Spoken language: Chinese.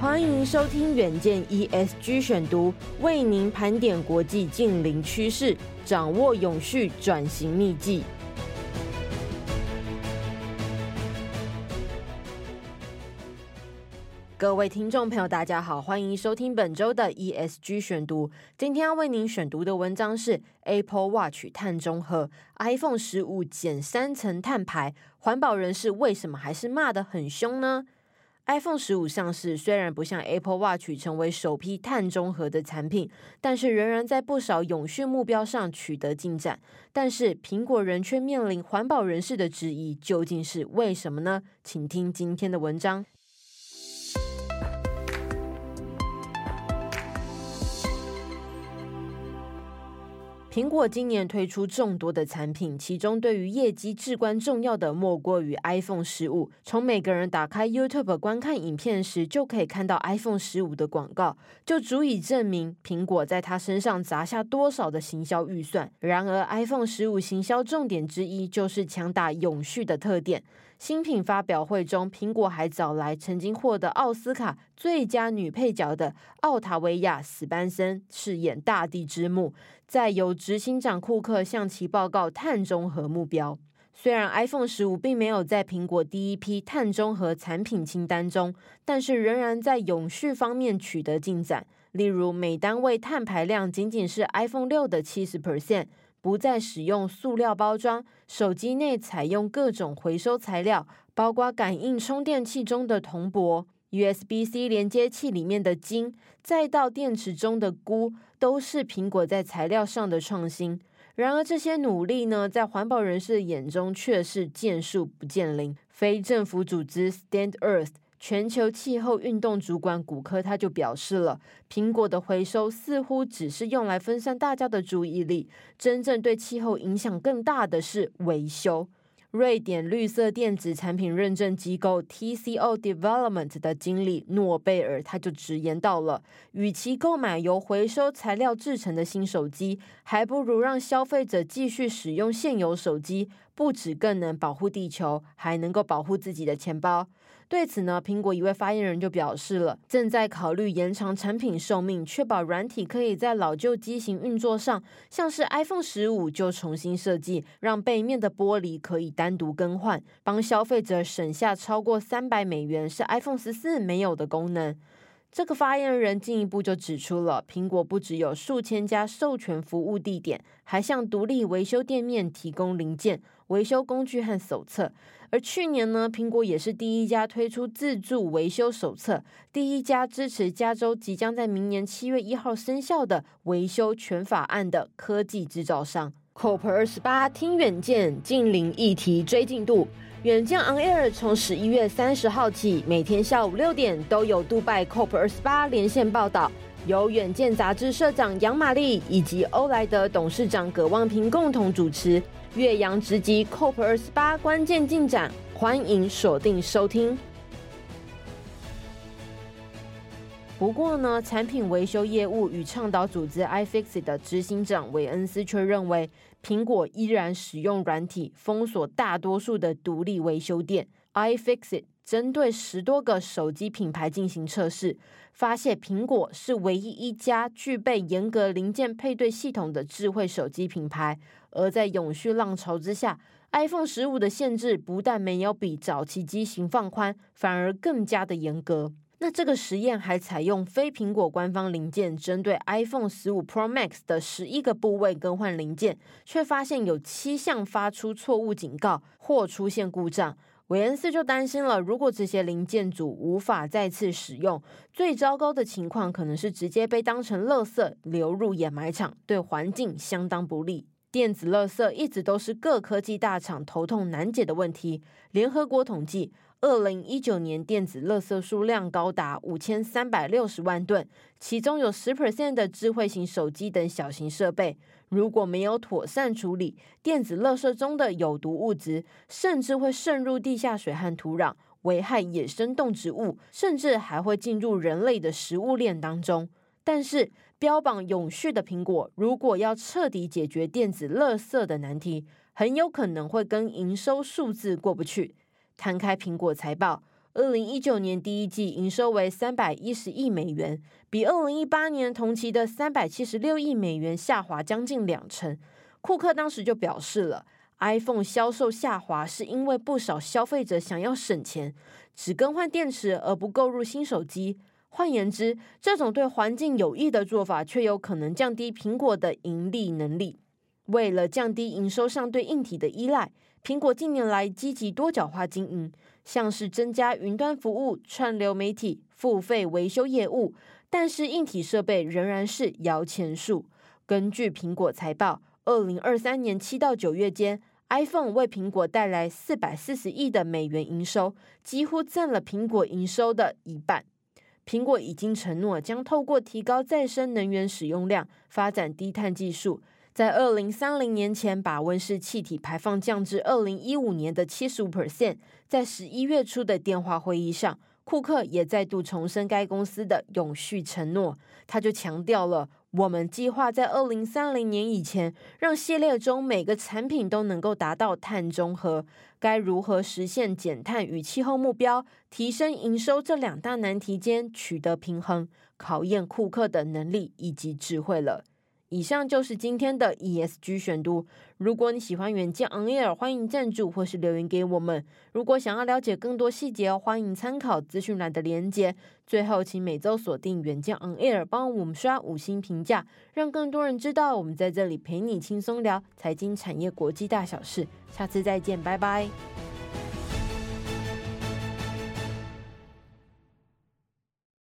欢迎收听远见 ESG 选读，为您盘点国际近邻趋势，掌握永续转型秘技。各位听众朋友，大家好，欢迎收听本周的 ESG 选读。今天要为您选读的文章是 Apple Watch 碳中和，iPhone 十五减三层碳排，环保人士为什么还是骂得很凶呢？iPhone 十五上市，虽然不像 Apple Watch 成为首批碳中和的产品，但是仍然在不少永续目标上取得进展。但是苹果人却面临环保人士的质疑，究竟是为什么呢？请听今天的文章。苹果今年推出众多的产品，其中对于业绩至关重要的莫过于 iPhone 十五。从每个人打开 YouTube 观看影片时，就可以看到 iPhone 十五的广告，就足以证明苹果在它身上砸下多少的行销预算。然而，iPhone 十五行销重点之一就是强打永续的特点。新品发表会中，苹果还找来曾经获得奥斯卡最佳女配角的奥塔维亚·史班森饰演大地之母，再由执行长库克向其报告碳中和目标。虽然 iPhone 十五并没有在苹果第一批碳中和产品清单中，但是仍然在永续方面取得进展。例如，每单位碳排量仅仅是 iPhone 六的七十 percent。不再使用塑料包装，手机内采用各种回收材料，包括感应充电器中的铜箔、USB-C 连接器里面的金，再到电池中的钴，都是苹果在材料上的创新。然而，这些努力呢，在环保人士的眼中却是见树不见林。非政府组织 Stand Earth。全球气候运动主管古柯他就表示了，苹果的回收似乎只是用来分散大家的注意力，真正对气候影响更大的是维修。瑞典绿色电子产品认证机构 TCO Development 的经理诺贝尔他就直言到了，与其购买由回收材料制成的新手机，还不如让消费者继续使用现有手机，不止更能保护地球，还能够保护自己的钱包。对此呢，苹果一位发言人就表示了，正在考虑延长产品寿命，确保软体可以在老旧机型运作上，像是 iPhone 十五就重新设计，让背面的玻璃可以单独更换，帮消费者省下超过三百美元，是 iPhone 十四没有的功能。这个发言人进一步就指出了，苹果不只有数千家授权服务地点，还向独立维修店面提供零件、维修工具和手册。而去年呢，苹果也是第一家推出自助维修手册，第一家支持加州即将在明年七月一号生效的维修全法案的科技制造商。COP 二十八听远见，近零议题追进度。远见 On Air 从十一月三十号起，每天下午六点都有杜拜 COP 二十八连线报道，由远见杂志社长杨玛丽以及欧莱德董事长葛望平共同主持，岳阳直击 COP 二十八关键进展，欢迎锁定收听。不过呢，产品维修业务与倡导组织 iFixit 的执行长韦恩斯却认为，苹果依然使用软体封锁大多数的独立维修店。iFixit 针对十多个手机品牌进行测试，发现苹果是唯一一家具备严格零件配对系统的智慧手机品牌。而在永续浪潮之下，iPhone 十五的限制不但没有比早期机型放宽，反而更加的严格。那这个实验还采用非苹果官方零件，针对 iPhone 十五 Pro Max 的十一个部位更换零件，却发现有七项发出错误警告或出现故障。韦恩斯就担心了，如果这些零件组无法再次使用，最糟糕的情况可能是直接被当成垃圾流入掩埋场，对环境相当不利。电子垃圾一直都是各科技大厂头痛难解的问题。联合国统计，二零一九年电子垃圾数量高达五千三百六十万吨，其中有十 percent 的智慧型手机等小型设备。如果没有妥善处理，电子垃圾中的有毒物质甚至会渗入地下水和土壤，危害野生动植物，甚至还会进入人类的食物链当中。但是，标榜永续的苹果，如果要彻底解决电子垃圾的难题，很有可能会跟营收数字过不去。摊开苹果财报，二零一九年第一季营收为三百一十亿美元，比二零一八年同期的三百七十六亿美元下滑将近两成。库克当时就表示了，iPhone 销售下滑是因为不少消费者想要省钱，只更换电池而不购入新手机。换言之，这种对环境有益的做法，却有可能降低苹果的盈利能力。为了降低营收上对硬体的依赖，苹果近年来积极多角化经营，像是增加云端服务、串流媒体、付费维修业务。但是硬体设备仍然是摇钱树。根据苹果财报，二零二三年七到九月间，iPhone 为苹果带来四百四十亿的美元营收，几乎占了苹果营收的一半。苹果已经承诺将透过提高再生能源使用量，发展低碳技术，在二零三零年前把温室气体排放降至二零一五年的七十五 percent。在十一月初的电话会议上，库克也再度重申该公司的永续承诺，他就强调了。我们计划在二零三零年以前，让系列中每个产品都能够达到碳中和。该如何实现减碳与气候目标、提升营收这两大难题间取得平衡，考验库克的能力以及智慧了。以上就是今天的 ESG 选读。如果你喜欢远见 On Air，欢迎赞助或是留言给我们。如果想要了解更多细节，欢迎参考资讯栏的连结。最后，请每周锁定远见 On Air，帮我们刷五星评价，让更多人知道我们在这里陪你轻松聊财经、产业、国际大小事。下次再见，拜拜。